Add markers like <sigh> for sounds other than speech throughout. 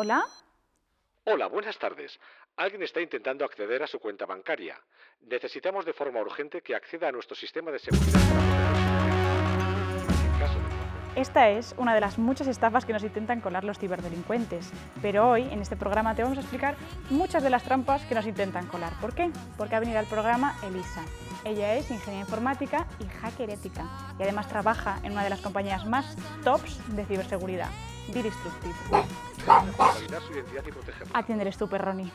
¿Hola? Hola, buenas tardes. Alguien está intentando acceder a su cuenta bancaria. Necesitamos de forma urgente que acceda a nuestro sistema de seguridad. Esta es una de las muchas estafas que nos intentan colar los ciberdelincuentes. Pero hoy, en este programa, te vamos a explicar muchas de las trampas que nos intentan colar. ¿Por qué? Porque ha venido al programa Elisa. Ella es ingeniera informática y hacker ética. Y además trabaja en una de las compañías más tops de ciberseguridad, Didestructive. Validar su identidad y protegerla. Tú, Perroni.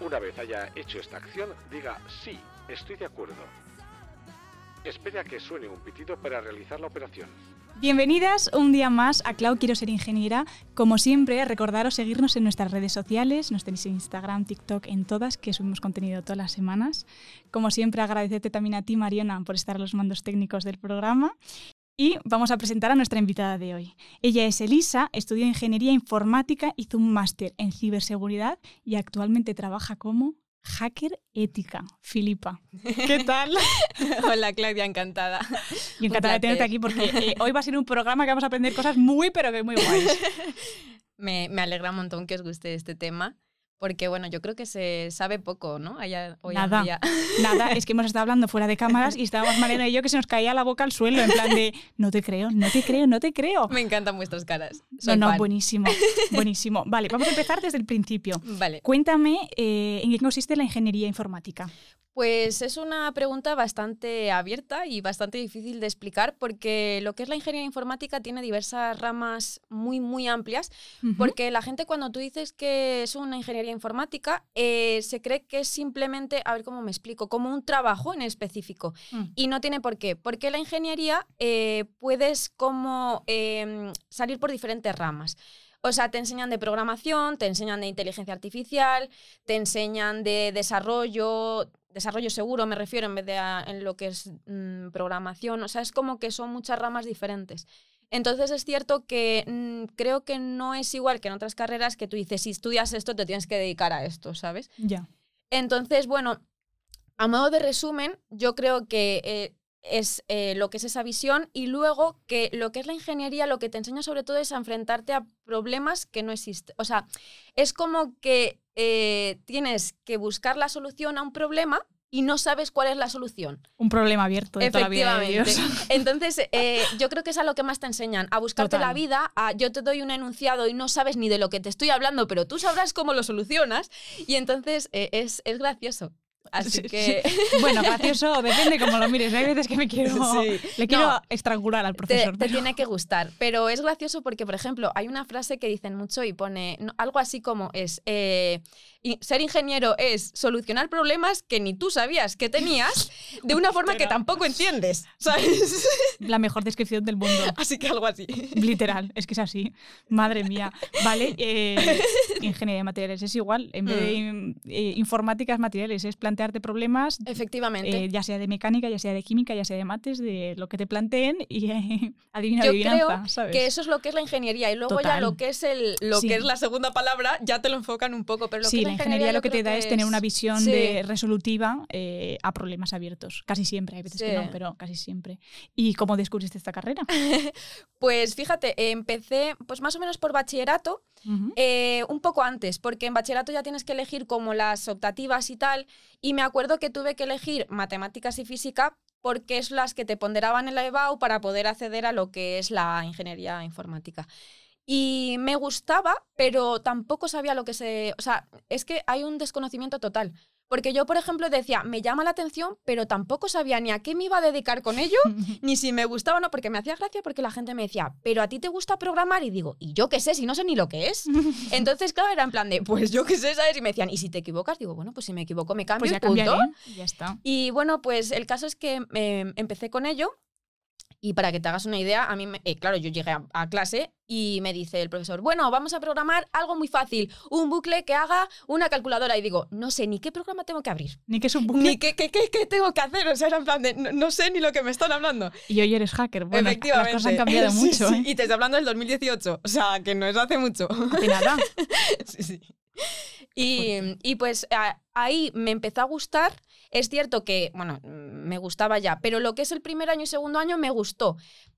Una vez haya hecho esta acción, diga sí, estoy de acuerdo. Espere a que suene un pitido para realizar la operación. Bienvenidas un día más a Clau Quiero Ser Ingeniera. Como siempre, recordaros seguirnos en nuestras redes sociales, nos tenéis en Instagram, TikTok, en todas, que subimos contenido todas las semanas. Como siempre, agradecerte también a ti, Mariona, por estar a los mandos técnicos del programa. Y vamos a presentar a nuestra invitada de hoy. Ella es Elisa, estudió Ingeniería Informática, hizo un máster en ciberseguridad y actualmente trabaja como hacker ética. Filipa, <laughs> ¿qué tal? <laughs> Hola Claudia, encantada. Y encantada de tenerte aquí porque eh, <laughs> hoy va a ser un programa que vamos a aprender cosas muy, pero que muy guays. me, me alegra un montón que os guste este tema. Porque bueno, yo creo que se sabe poco, ¿no? Allá, hoy nada, en día. nada, es que hemos estado hablando fuera de cámaras <laughs> y estábamos Mariana y yo que se nos caía la boca al suelo en plan de no te creo, no te creo, no te creo. Me encantan vuestras caras. Soy no, no, buenísimo, <laughs> buenísimo. Vale, vamos a empezar desde el principio. Vale. Cuéntame eh, en qué consiste la ingeniería informática. Pues es una pregunta bastante abierta y bastante difícil de explicar porque lo que es la ingeniería informática tiene diversas ramas muy, muy amplias, porque la gente cuando tú dices que es una ingeniería informática, eh, se cree que es simplemente, a ver cómo me explico, como un trabajo en específico. Mm. Y no tiene por qué, porque la ingeniería eh, puedes como em, salir por diferentes ramas. O sea, te enseñan de programación, te enseñan de inteligencia artificial, te enseñan de desarrollo, desarrollo seguro me refiero en vez de a, en lo que es mmm, programación. O sea, es como que son muchas ramas diferentes. Entonces es cierto que mmm, creo que no es igual que en otras carreras que tú dices, si estudias esto, te tienes que dedicar a esto, ¿sabes? Ya. Entonces, bueno, a modo de resumen, yo creo que eh, es eh, lo que es esa visión y luego que lo que es la ingeniería lo que te enseña sobre todo es a enfrentarte a problemas que no existen. O sea, es como que eh, tienes que buscar la solución a un problema y no sabes cuál es la solución. Un problema abierto de toda la vida de Dios. Entonces, eh, yo creo que es a lo que más te enseñan, a buscarte Total. la vida, a yo te doy un enunciado y no sabes ni de lo que te estoy hablando, pero tú sabrás cómo lo solucionas. Y entonces es, es gracioso. Así Sí, que... Bueno, gracioso, depende cómo lo mires. Hay veces que me quiero, <laughs> Sí. le quiero No. estrangular al te, profesor. te pero- tiene que gustar. Pero es gracioso porque, por ejemplo, hay una frase que dicen mucho y pone no, algo así como es, eh, ser ingeniero es solucionar problemas que ni tú sabías que tenías de una forma que tampoco entiendes, ¿sabes? <laughs> La mejor descripción del mundo. así que algo así. Literal, es que es así. Madre mía. Vale, eh, <laughs> ingeniería de materiales es igual. En vez de eh, informática es materiales, es plantearte problemas, Efectivamente. eh, ya sea de mecánica, ya sea de química, ya sea de mates, de lo que te planteen y eh, <laughs> adivina, Yo adivinanza, creo ¿sabes? que eso es lo que es la ingeniería y luego ya lo que es el lo Sí. que es la segunda palabra ya te lo enfocan un poco, pero lo sí, que la ingeniería lo que te da es tener una visión sí. de resolutiva eh, a problemas abiertos. Casi siempre, hay veces que no, pero casi siempre. ¿Y cómo descubriste esta carrera? <laughs> Pues fíjate, empecé pues más o menos por bachillerato Eh, un poco antes, porque en bachillerato ya tienes que elegir como las optativas y tal, y me acuerdo que tuve que elegir matemáticas y física porque es las que te ponderaban en la EBAU para poder acceder a lo que es la ingeniería informática. Y me gustaba, pero tampoco sabía lo que se... O sea, es que hay un desconocimiento total. Porque yo, por ejemplo, decía, me llama la atención, pero tampoco sabía ni a qué me iba a dedicar con ello, <laughs> ni si me gustaba o no, porque me hacía gracia porque la gente me decía, pero a ti te gusta programar y digo, ¿y yo qué sé? Si no sé ni lo que es. <laughs> Entonces, claro, era en plan de, pues yo qué sé, ¿sabes? Y me decían, ¿y si te equivocas? Digo, bueno, pues si me equivoco me cambio Pues ya y punto. ya está. Y bueno, pues el caso es que eh, empecé con ello. Y para que te hagas una idea, a mí, me- eh, claro, yo llegué a, a clase y me dice el profesor, bueno, vamos a programar algo muy fácil, un bucle que haga una calculadora. Y digo, no sé ni qué programa tengo que abrir, Ni que es un bucle. ni qué, qué, qué- qué tengo que hacer. O sea, era en plan de, no, no sé ni lo que me están hablando. Y hoy eres hacker. Bueno, las Efectivamente. cosas han cambiado Sí, mucho. sí. ¿eh? Y te estoy hablando del 2018, o sea, que no es hace mucho. De nada. <laughs> Sí, sí. Y, y pues a- ahí me empezó a gustar. Es cierto que, bueno, mm, me gustaba ya, pero lo que es el primer año y segundo año me gustó.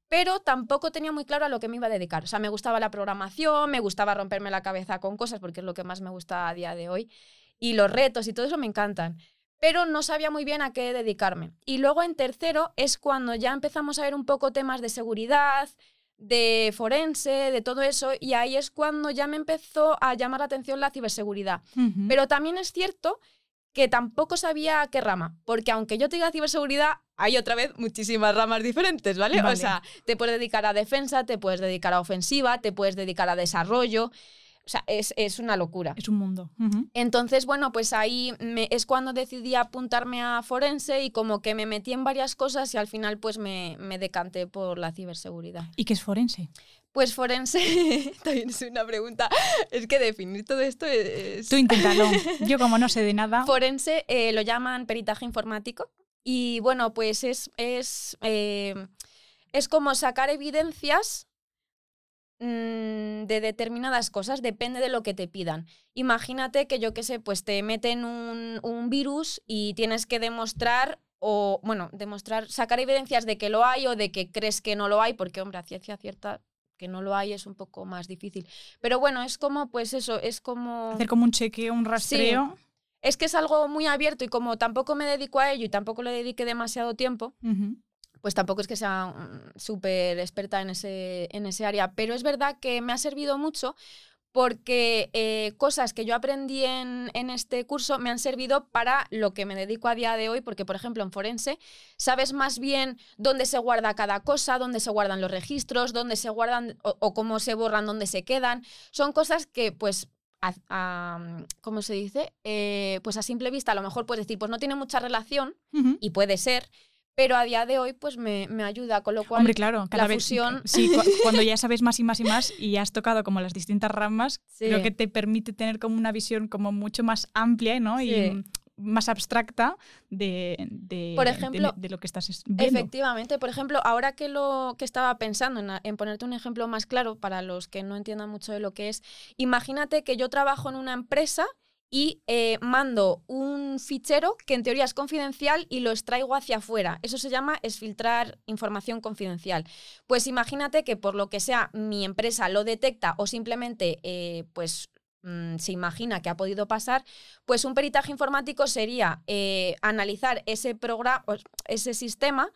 pero tampoco tenía muy claro a lo que me iba a dedicar. O sea, me gustaba la programación, me gustaba romperme la cabeza con cosas, porque es lo que más me gusta a día de hoy, y los retos y todo eso me encantan. Pero no sabía muy bien a qué dedicarme. Y luego en tercero es cuando ya empezamos a ver un poco temas de seguridad, de forense, de todo eso, y ahí es cuando ya me empezó a llamar la atención la ciberseguridad. Pero también es cierto que tampoco sabía qué rama, porque aunque yo te diga ciberseguridad, hay otra vez muchísimas ramas diferentes, ¿vale? O sea, te puedes dedicar a defensa, te puedes dedicar a ofensiva, te puedes dedicar a desarrollo. O sea, es, una locura. Es un mundo. Entonces, bueno, pues ahí es cuando decidí apuntarme a forense y como que me metí en varias cosas y al final pues me, me decanté por la ciberseguridad. ¿Y qué es forense? Pues forense <laughs> también es una pregunta. Es que definir todo esto es... Tú inténtalo. Yo como no sé de nada... Forense eh, lo llaman peritaje informático y bueno, pues es, es, eh, es como sacar evidencias Mm, de determinadas cosas, depende de lo que te pidan. Imagínate que yo qué sé, pues te meten un, un virus y tienes que demostrar o, bueno, demostrar, sacar evidencias de que lo hay o de que crees que no lo hay, porque, hombre, a ciencia cierta que no lo hay es un poco más difícil. Pero bueno, es como, pues eso, es como... Hacer como un chequeo, un rastreo. Es que es algo muy abierto y como tampoco me dedico a ello y tampoco le dediqué demasiado tiempo, pues tampoco es que sea mm, súper experta en ese, en ese área, pero es verdad que me ha servido mucho porque eh, cosas que yo aprendí en, en, este curso me han servido para lo que me dedico a día de hoy, porque por ejemplo en forense sabes más bien dónde se guarda cada cosa, dónde se guardan los registros, dónde se guardan o, cómo se borran, dónde se quedan. Son cosas que pues... A, ¿Cómo se dice? Eh, pues a simple vista a lo mejor puedes decir, pues no tiene mucha relación, y puede ser, pero a día de hoy pues me, me ayuda, con lo cual Hombre, claro, cada la fusión... sí, <laughs> cuando ya sabes más y más y más y has tocado como las distintas ramas, creo que te permite tener como una visión como mucho más amplia ¿no? y más abstracta de, de, por ejemplo, de, lo que estás viendo. Efectivamente, por ejemplo, ahora que lo que estaba pensando en, en, ponerte un ejemplo más claro para los que no entiendan mucho de lo que es, imagínate que yo trabajo en una empresa y eh, mando un fichero que en teoría es confidencial y lo extraigo hacia afuera. Eso se llama exfiltrar información confidencial. Pues imagínate que por lo que sea mi empresa lo detecta o simplemente eh, pues mm, se imagina que ha podido pasar, pues un peritaje informático sería eh, analizar ese programa, ese sistema,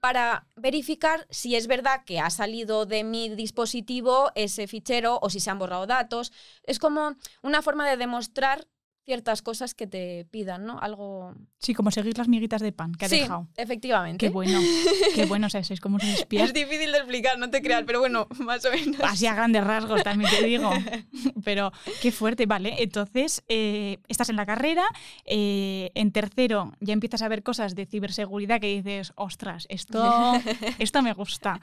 para verificar si es verdad que ha salido de mi dispositivo ese fichero o si se han borrado datos. Es como una forma de demostrar ciertas cosas que te pidan, ¿no? Algo... Sí, como seguir las miguitas de pan que ha sí, dejado. efectivamente. Qué bueno, qué <laughs> bueno, o sea, sois como un espías. Es difícil de explicar, no te creas, pero bueno, <laughs> más o menos. Así a grandes rasgos también te digo. <laughs> pero qué fuerte, vale. Entonces, eh, estás en la carrera, eh, en tercero ya empiezas a ver cosas de ciberseguridad que dices, ostras, esto, esto me gusta.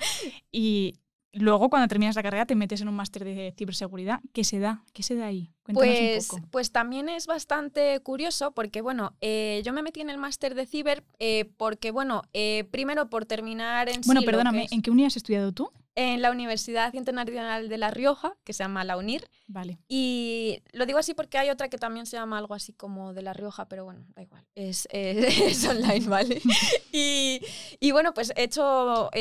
Y Luego, cuando terminas la carrera, te metes en un máster de ciberseguridad. ¿Qué se da? ¿Qué se da ahí? pues, pues también es bastante curioso porque, bueno, eh, yo me metí en el máster de ciber eh, porque, bueno, eh, primero por terminar en Bueno, perdóname, ¿en qué unidad has estudiado tú? En la Universidad Internacional de La Rioja, que se llama la UNIR. Vale. Y lo digo así porque hay otra que también se llama algo así como de La Rioja, pero bueno, da igual. Es, es, <laughs> online, ¿vale? <laughs> y, y, bueno, pues he hecho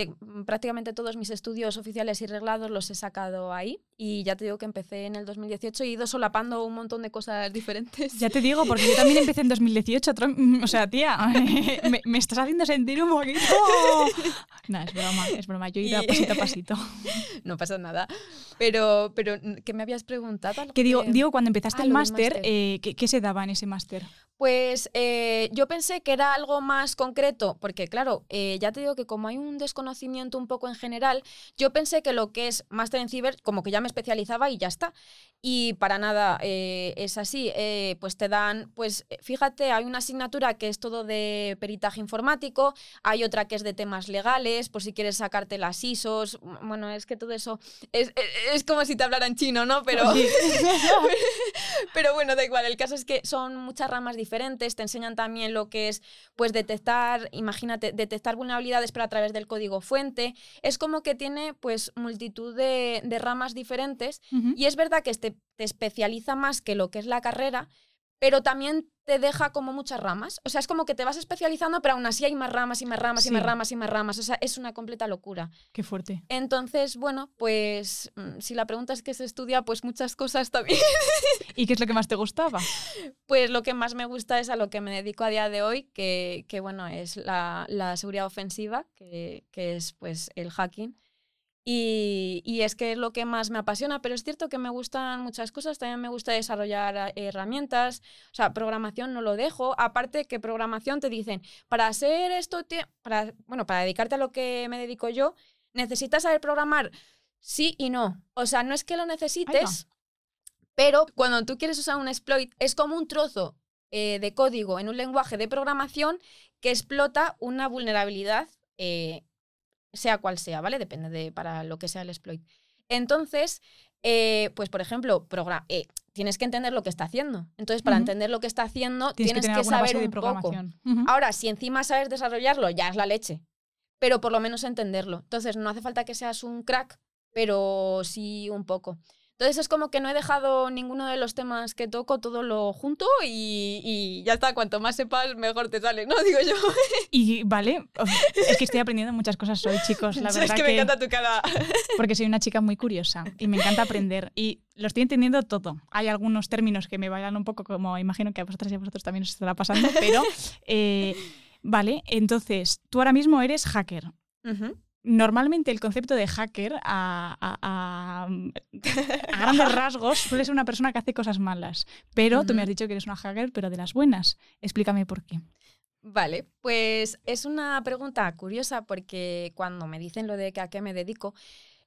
prácticamente todos mis estudios oficiales y reglados, los he sacado ahí. Y ya te digo que empecé en el 2018 y he ido solapando un montón de cosas <laughs> diferentes. Ya te digo, porque yo también empecé en 2018. O sea, tía, me, estás haciendo sentir un poquito... No, es broma, es broma. Yo he ido pasito a pasito. <laughs> No pasa nada. Pero, pero ¿qué me habías preguntado? Que digo, digo, cuando empezaste ah, el máster, eh, ¿qué, ¿qué, se daba en ese máster? Pues eh, yo pensé que era algo más concreto, porque claro, eh, ya te digo que como hay un desconocimiento un poco en general, yo pensé que lo que es Máster en Ciber, como que ya me especializaba y ya está. Y para nada eh, es así. pues te dan, pues fíjate, hay una asignatura que es todo de peritaje informático, hay otra que es de temas legales, por si quieres sacarte las ISOs. Bueno, es que todo eso es, es como si te hablaran chino, ¿no? Pero, <laughs> pero bueno, da igual. El caso es que son muchas ramas diferentes diferentes, te enseñan también lo que es pues detectar, imagínate, detectar vulnerabilidades pero a través del código fuente. Es como que tiene pues multitud de, ramas diferentes y es verdad que este, te especializa más que lo que es la carrera, pero también te deja como muchas ramas. O sea, es como que te vas especializando, pero aún así hay más ramas y más ramas y más ramas y más ramas. O sea, es una completa locura. Qué fuerte. Entonces, bueno, pues mm, si la pregunta es qué se estudia, pues muchas cosas también. <laughs> ¿Y qué es lo que más te gustaba? Pues lo que más me gusta es a lo que me dedico a día de hoy, que, que, bueno, es la, la seguridad ofensiva, que, que es pues el hacking. Y, y es que es lo que más me apasiona, pero es cierto que me gustan muchas cosas, también me gusta desarrollar a- herramientas, o sea, programación no lo dejo, aparte que programación te dicen, para hacer esto, para, bueno, para dedicarte a lo que me dedico yo, necesitas saber programar sí y no. O sea, no es que lo necesites, pero cuando tú quieres usar un exploit, es como un trozo eh, de código en un lenguaje de programación que explota una vulnerabilidad, eh, sea cual sea, ¿vale? Depende de para lo que sea el exploit. Entonces, eh, pues por ejemplo, eh, tienes que entender lo que está haciendo. Entonces, para entender lo que está haciendo, Tienes, tienes, que saber un poco. Ahora, si encima sabes desarrollarlo, ya es la leche. Pero por lo menos entenderlo. Entonces, no hace falta que seas un crack, pero sí un poco. Entonces es como que no he dejado ninguno de los temas que toco, todo lo junto y, y ya está. Cuanto más sepas, mejor te sale, ¿no? <laughs> Digo yo. Y vale, es que estoy aprendiendo muchas cosas hoy, chicos. La <laughs> es verdad que, me encanta tu cara. <laughs> porque soy una chica muy curiosa y me encanta aprender y lo estoy entendiendo todo. Hay algunos términos que me bailan un poco, como imagino que a vosotras y a vosotros también os estará pasando, pero eh, vale, entonces tú ahora mismo eres hacker. Ujú. Normalmente el concepto de hacker a, a- a- a grandes <laughs> rasgos suele ser una persona que hace cosas malas, pero tú me has dicho que eres una hacker, pero de las buenas. Explícame por qué. Vale, pues es una pregunta curiosa porque cuando me dicen lo de que a qué me dedico,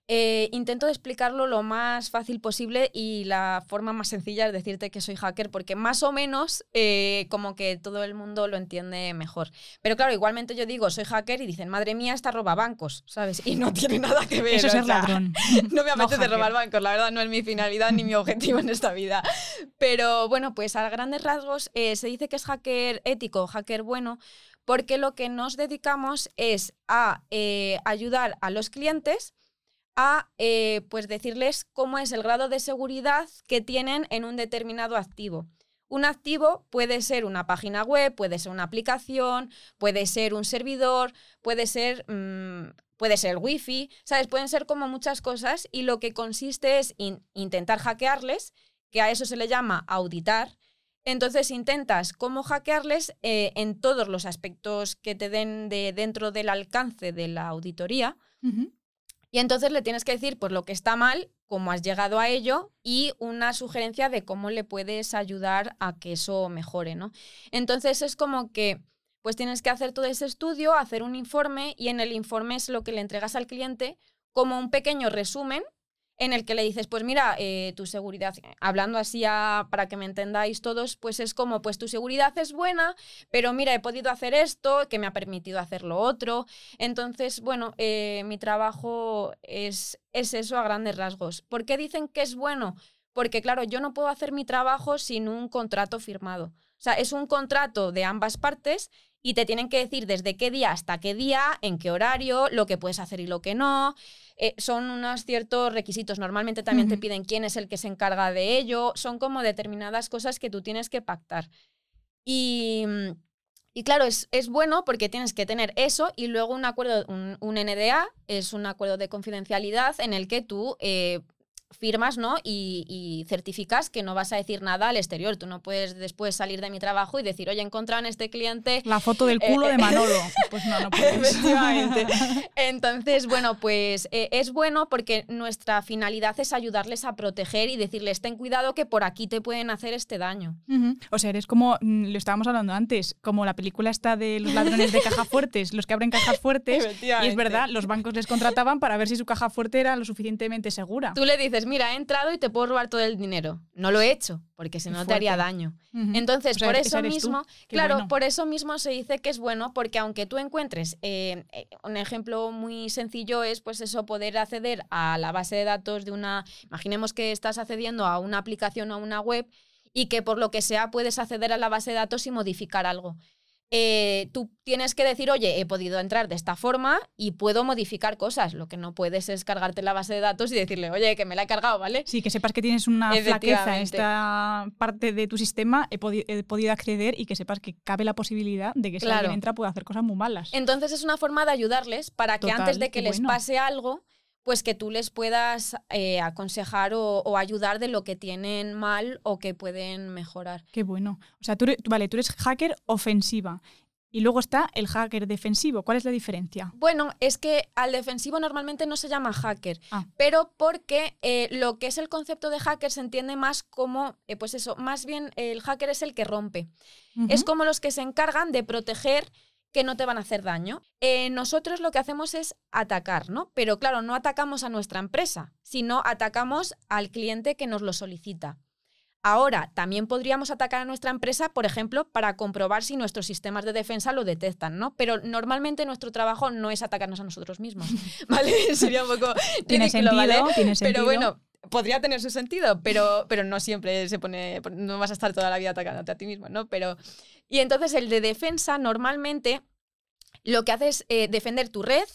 eh, intento explicarlo lo más fácil posible y la forma más sencilla es decirte que soy hacker porque más o menos eh, como que todo el mundo lo entiende mejor. Pero claro, igualmente yo digo soy hacker y dicen, madre mía, esta roba bancos, ¿sabes? Y no <laughs> tiene nada que ver. Eso es ser sea, ladrón. <laughs> no me <laughs> apetece robar bancos, la verdad no es mi finalidad ni mi objetivo en esta vida. Pero bueno, pues a grandes rasgos eh, se dice que es hacker ético, hacker bueno, porque lo que nos dedicamos es a ayudar a los clientes a eh, pues decirles cómo es el grado de seguridad que tienen en un determinado activo. Un activo puede ser una página web, puede ser una aplicación, puede ser un servidor, puede ser, mm, puede ser wifi, ¿sabes? Pueden ser como muchas cosas y lo que consiste es in- intentar hackearles, que a eso se le llama auditar. Entonces intentas cómo hackearles eh, en todos los aspectos que te den de dentro del alcance de la auditoría. Y entonces le tienes que decir pues lo que está mal, cómo has llegado a ello y una sugerencia de cómo le puedes ayudar a que eso mejore, ¿no? Entonces es como que pues tienes que hacer todo ese estudio, hacer un informe y en el informe es lo que le entregas al cliente como un pequeño resumen en el que le dices, pues mira, eh, tu seguridad, hablando así para que me entendáis todos, pues es como, pues tu seguridad es buena, pero mira, he podido hacer esto, que me ha permitido hacer lo otro. Entonces, bueno, eh, mi trabajo es, es eso a grandes rasgos. ¿Por qué dicen que es bueno? Porque, claro, yo no puedo hacer mi trabajo sin un contrato firmado. O sea, es un contrato de ambas partes y te tienen que decir desde qué día hasta qué día, en qué horario, lo que puedes hacer y lo que no. Eh, son unos ciertos requisitos. Normalmente también te piden quién es el que se encarga de ello. Son como determinadas cosas que tú tienes que pactar. Y, y claro, es, es bueno porque tienes que tener eso y luego un acuerdo, un, un NDA, es un acuerdo de confidencialidad en el que tú eh, firmas ¿no? Y, y certificas que no vas a decir nada al exterior. Tú no puedes después salir de mi trabajo y decir, oye, encontraron este cliente La foto del Eh, culo eh, de Manolo. <laughs> Pues no, no puedes. Efectivamente. <laughs> Entonces, bueno, pues eh, es bueno porque nuestra finalidad es ayudarles a proteger y decirles, ten cuidado que por aquí te pueden hacer este daño. O sea, eres como, mm, lo estábamos hablando antes, como la película está de los ladrones de caja fuertes, los que abren cajas fuertes. Y es verdad, los bancos les contrataban para ver si su caja fuerte era lo suficientemente segura. Tú le dices, mira, he entrado y te puedo robar todo el dinero. No lo he hecho, porque si no te haría daño. Entonces, O sea, por eso mismo, claro, bueno. por eso mismo se dice que es bueno, porque aunque tú encuentres, eh, eh, un ejemplo muy sencillo es pues eso, poder acceder a la base de datos de una, imaginemos que estás accediendo a una aplicación o a una web y que por lo que sea puedes acceder a la base de datos y modificar algo. Eh, tú tienes que decir, oye, he podido entrar de esta forma y puedo modificar cosas. Lo que no puedes es cargarte la base de datos y decirle, oye, que me la he cargado, ¿vale? Sí, que sepas que tienes una flaqueza en esta parte de tu sistema, he, podido acceder y que sepas que cabe la posibilidad de que si alguien entra pueda hacer cosas muy malas. Entonces es una forma de ayudarles para que antes de que les pase algo, pues que tú les puedas eh, aconsejar o, ayudar de lo que tienen mal o que pueden mejorar. Qué bueno. O sea, tú, vale, tú eres hacker ofensiva. Y luego está el hacker defensivo. ¿Cuál es la diferencia? Bueno, es que al defensivo normalmente no se llama hacker, ah. pero porque eh, lo que es el concepto de hacker se entiende más como, eh, pues eso, más bien el hacker es el que rompe. Es como los que se encargan de proteger que no te van a hacer daño. Eh, nosotros lo que hacemos es atacar, ¿no? Pero claro, no atacamos a nuestra empresa, sino atacamos al cliente que nos lo solicita. Ahora, también podríamos atacar a nuestra empresa, por ejemplo, para comprobar si nuestros sistemas de defensa lo detectan, ¿no? Pero normalmente nuestro trabajo no es atacarnos a nosotros mismos, <laughs> ¿vale? <laughs> Sería un poco... Tiene sentido, ¿vale? Sentido. Pero bueno, podría tener su sentido, pero, pero no siempre se pone, no vas a estar toda la vida atacándote a ti mismo, ¿no? Pero, y entonces el de defensa normalmente lo que hace es eh, defender tu red,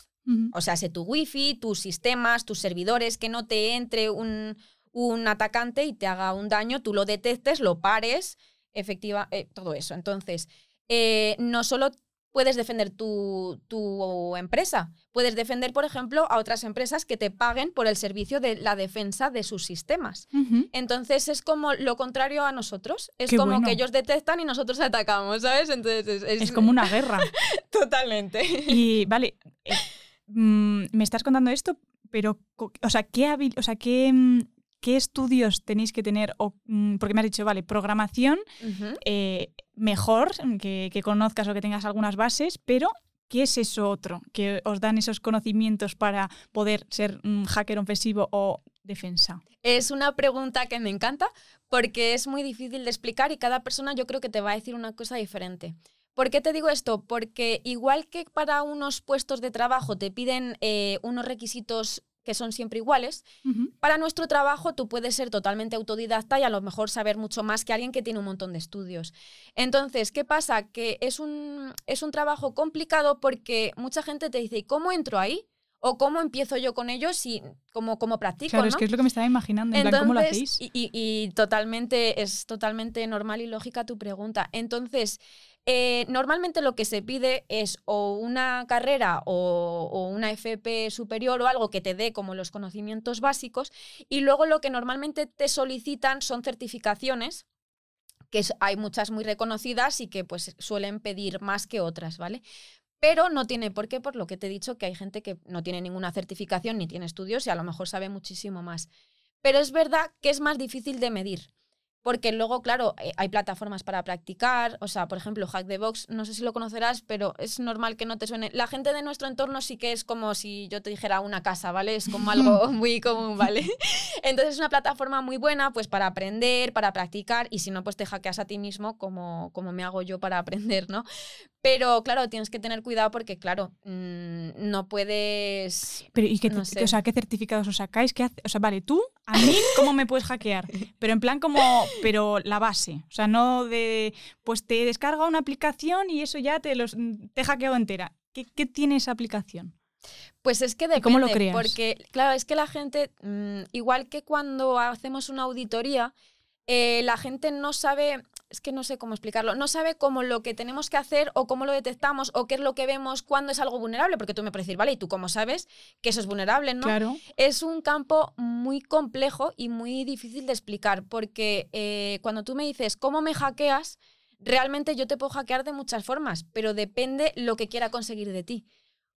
o sea, sé tu wifi, tus sistemas, tus servidores, que no te entre un, un atacante y te haga un daño, tú lo detectes, lo pares, efectiva, eh, todo eso. Entonces, eh, no solo puedes defender tu, empresa. Puedes defender, por ejemplo, a otras empresas que te paguen por el servicio de la defensa de sus sistemas. Entonces es como lo contrario a nosotros. Es como que ellos detectan y nosotros atacamos, ¿sabes? Entonces es, como una guerra. <laughs> Totalmente. Y vale, eh, mm, me estás contando esto, pero, o sea, ¿qué, o sea, qué mm, ¿qué estudios tenéis que tener? O, mm, porque me has dicho, vale, programación, eh, mejor que, conozcas o que tengas algunas bases, pero ¿qué es eso otro? Que os dan esos conocimientos para poder ser un hacker ofensivo o defensa. Es una pregunta que me encanta porque es muy difícil de explicar y cada persona yo creo que te va a decir una cosa diferente. ¿Por qué te digo esto? Porque igual que para unos puestos de trabajo te piden eh, unos requisitos que son siempre iguales. Para nuestro trabajo tú puedes ser totalmente autodidacta y a lo mejor saber mucho más que alguien que tiene un montón de estudios. Entonces, ¿qué pasa? Que es un, es un trabajo complicado porque mucha gente te dice, ¿y cómo entro ahí? ¿O cómo empiezo yo con ellos y cómo, cómo practico? Claro, es que es lo que me estaba imaginando, en ¿cómo lo hacéis? Y, y, totalmente, es totalmente normal y lógica tu pregunta. Entonces, eh, normalmente lo que se pide es o una carrera o, una FP superior o algo que te dé como los conocimientos básicos y luego lo que normalmente te solicitan son certificaciones que hay muchas muy reconocidas y que pues suelen pedir más que otras, ¿vale? Pero no tiene por qué, por lo que te he dicho, que hay gente que no tiene ninguna certificación ni tiene estudios y a lo mejor sabe muchísimo más. Pero es verdad que es más difícil de medir. Porque luego, claro, eh, hay plataformas para practicar. O sea, por ejemplo, Hack the Box, no sé si lo conocerás, pero es normal que no te suene. La gente de nuestro entorno sí que es como si yo te dijera una casa, ¿vale? Es como algo <laughs> muy común, ¿vale? <laughs> Entonces es una plataforma muy buena, pues para aprender, para practicar, y si no, pues te hackeas a ti mismo, como, como me hago yo para aprender, ¿no? Pero claro, tienes que tener cuidado porque, claro, mm, no puedes. Pero, ¿y qué, o sea, qué certificados os sacáis? ¿Qué O sea, vale, tú, a mí, <laughs> ¿cómo me puedes hackear? Pero en plan como, pero la base. O sea, no de, pues te descarga una aplicación y eso ya te, los, te hackeado entera. ¿Qué, ¿Qué, tiene esa aplicación? Pues es que depende, ¿Cómo lo creas? porque claro, es que la gente, mm, igual que cuando hacemos una auditoría, eh, la gente no sabe, es que no sé cómo explicarlo, no sabe cómo lo que tenemos que hacer o cómo lo detectamos o qué es lo que vemos cuando es algo vulnerable, porque tú me puedes decir, vale, ¿y tú cómo sabes que eso es vulnerable? ¿no? Claro. Es un campo muy complejo y muy difícil de explicar, porque eh, cuando tú me dices, ¿cómo me hackeas? Realmente yo te puedo hackear de muchas formas, pero depende lo que quiera conseguir de ti.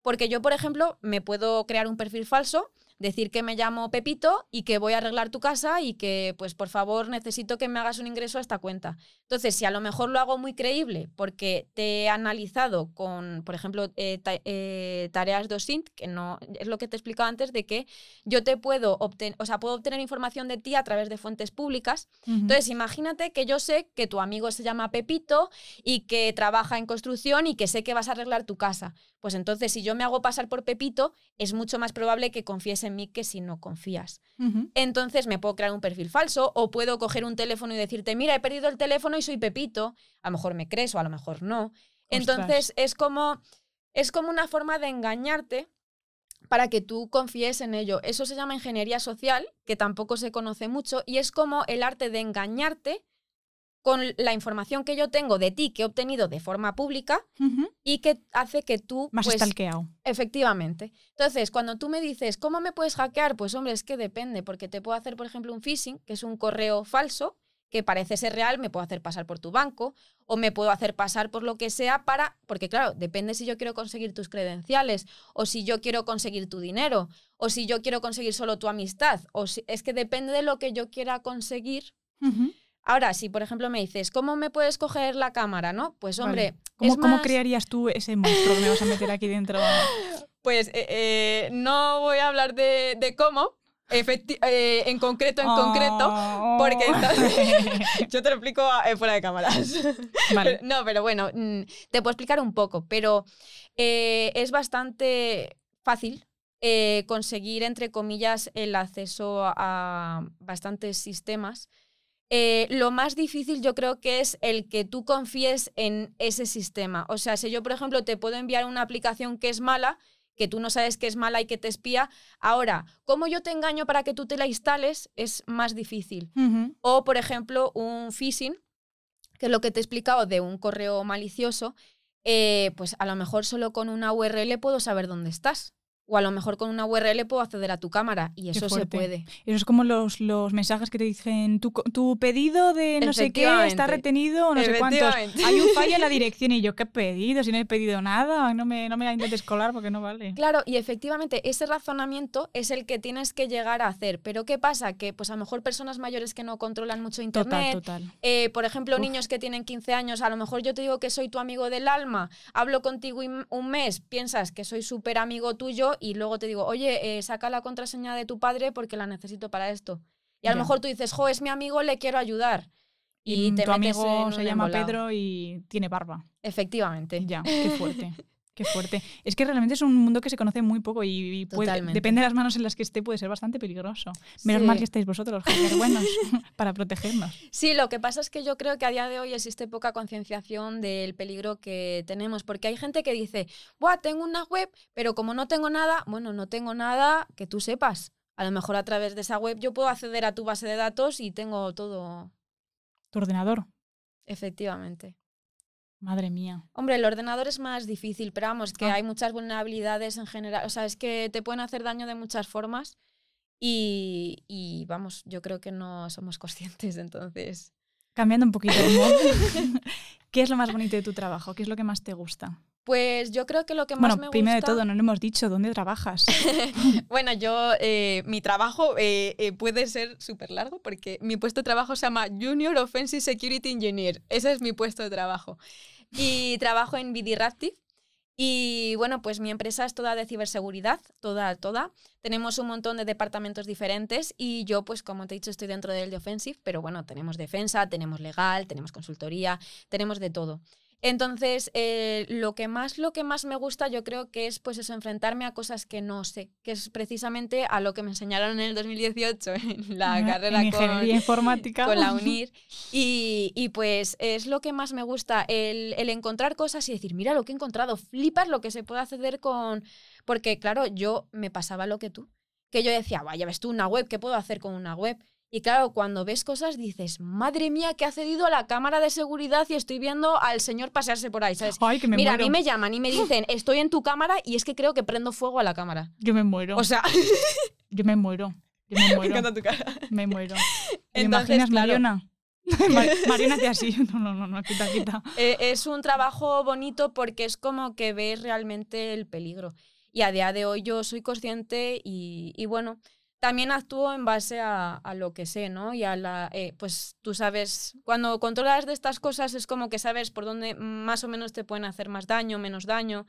Porque yo, por ejemplo, me puedo crear un perfil falso decir que me llamo Pepito y que voy a arreglar tu casa y que, pues, por favor, necesito que me hagas un ingreso a esta cuenta. Entonces, si a lo mejor lo hago muy creíble porque te he analizado con, por ejemplo, eh, eh, tareas docent, que no es lo que te he explicado antes, de que yo te puedo obtener, o sea, puedo obtener información de ti a través de fuentes públicas. Entonces, imagínate que yo sé que tu amigo se llama Pepito y que trabaja en construcción y que sé que vas a arreglar tu casa. Pues entonces, si yo me hago pasar por Pepito, es mucho más probable que confíes en mí que si no confías. Entonces me puedo crear un perfil falso o puedo coger un teléfono y decirte, mira, he perdido el teléfono y soy Pepito. A lo mejor me crees o a lo mejor no. Entonces es como, es como una forma de engañarte para que tú confíes en ello. Eso se llama ingeniería social, que tampoco se conoce mucho, y es como el arte de engañarte con la información que yo tengo de ti, que he obtenido de forma pública, y que hace que tú... Más pues, stalkeado. Efectivamente. Entonces, cuando tú me dices, ¿cómo me puedes hackear? Pues hombre, es que depende, porque te puedo hacer, por ejemplo, un phishing, que es un correo falso, que parece ser real, me puedo hacer pasar por tu banco o me puedo hacer pasar por lo que sea para, porque claro, depende si yo quiero conseguir tus credenciales o si yo quiero conseguir tu dinero o si yo quiero conseguir solo tu amistad o si, es que depende de lo que yo quiera conseguir. Ahora, si por ejemplo me dices, ¿cómo me puedes coger la cámara? ¿No? Pues hombre, ¿Cómo, crearías tú ese monstruo que me vas a meter aquí dentro? <laughs> Pues eh, eh, no voy a hablar de, de cómo, eh, en concreto, en concreto, porque oh. <laughs> yo te lo explico eh, fuera de cámaras. <laughs> no, pero bueno, mm, te puedo explicar un poco, pero eh, es bastante fácil conseguir, entre comillas, el acceso a bastantes sistemas. Lo más difícil yo creo que es el que tú confíes en ese sistema. O sea, si yo, por ejemplo, te puedo enviar una aplicación que es mala que tú no sabes que es mala y que te espía. Ahora, ¿cómo yo te engaño para que tú te la instales? Es más difícil. O, por ejemplo, un phishing, que es lo que te he explicado de un correo malicioso, eh, pues a lo mejor solo con una URL puedo saber dónde estás. O a lo mejor con una URL puedo acceder a tu cámara y eso se puede. Eso es como los, los mensajes que te dicen, tu, tu pedido de no sé qué está retenido o no sé cuántos. Hay un fallo en la <laughs> dirección y yo, ¿qué pedido? Si no he pedido nada, no me, no me intentes colar porque no vale. Claro, y efectivamente ese razonamiento es el que tienes que llegar a hacer. Pero ¿qué pasa? Que pues a lo mejor personas mayores que no controlan mucho internet, total, total. Eh, por ejemplo, niños que tienen 15 años, a lo mejor yo te digo que soy tu amigo del alma, hablo contigo un mes, piensas que soy súper amigo tuyo y luego te digo, oye, eh, saca la contraseña de tu padre porque la necesito para esto. Y a lo mejor tú dices, jo, es mi amigo, le quiero ayudar. Y, te tu amigo se llama Pedro y tiene barba. Efectivamente. Ya, qué fuerte. <laughs> Qué fuerte. Es que realmente es un mundo que se conoce muy poco y, puede, depende de las manos en las que esté, puede ser bastante peligroso. Menos mal que estáis vosotros, los buenos, <laughs> <laughs> para protegernos. Sí, lo que pasa es que yo creo que a día de hoy existe poca concienciación del peligro que tenemos, porque hay gente que dice, Buah, tengo una web, pero como no tengo nada, bueno, no tengo nada que tú sepas. A lo mejor a través de esa web yo puedo acceder a tu base de datos y tengo todo. Tu ordenador. Efectivamente. Madre mía. Hombre, el ordenador es más difícil, pero vamos, que ah. hay muchas vulnerabilidades en general. O sea, es que te pueden hacer daño de muchas formas y, y vamos, yo creo que no somos conscientes, entonces. Cambiando un poquito de modo, <laughs> ¿qué es lo más bonito de tu trabajo? ¿Qué es lo que más te gusta? Pues yo creo que lo que más me gusta... primero de todo, no lo hemos dicho, ¿dónde trabajas? <laughs> bueno, yo, eh, mi trabajo eh, eh, puede ser súper largo porque mi puesto de trabajo se llama Junior Offensive Security Engineer. Ese es mi puesto de trabajo. Y trabajo en BD Y bueno, pues mi empresa es toda de ciberseguridad, toda, toda. Tenemos un montón de departamentos diferentes y yo, pues como te he dicho, estoy dentro del de Offensive, pero bueno, tenemos defensa, tenemos legal, tenemos consultoría, tenemos de todo. Entonces, eh, lo, que más, lo que más me gusta yo creo que es pues eso, enfrentarme a cosas que no sé, que es precisamente a lo que me enseñaron en el 2018 <laughs> en la carrera con, informática. con la <laughs> UNIR. Y, y, pues es lo que más me gusta, el, el, encontrar cosas y decir, mira lo que he encontrado, flipas lo que se puede hacer con... Porque claro, yo me pasaba lo que tú, que yo decía, vaya, ves tú una web, ¿qué puedo hacer con una web? Y claro, cuando ves cosas dices, madre mía, que ha cedido a la cámara de seguridad y estoy viendo al señor pasearse por ahí, ¿sabes? Mira, a mí me llaman y me dicen, <laughs> estoy en tu cámara y es que creo que prendo fuego a la cámara. Yo me muero. O sea... <laughs> Yo me muero. Yo me muero. Me encanta tu cara. Me muero. ¿Te imaginas, Mariona? <laughs> Mariona hace así. No, no, no, no, quita, quita. Eh, es un trabajo bonito porque es como que ves realmente el peligro. Y a día de hoy yo soy consciente y, y bueno también actúo en base a, lo que sé, ¿no? Y a la, eh, pues tú sabes, cuando controlas de estas cosas es como que sabes por dónde más o menos te pueden hacer más daño, menos daño,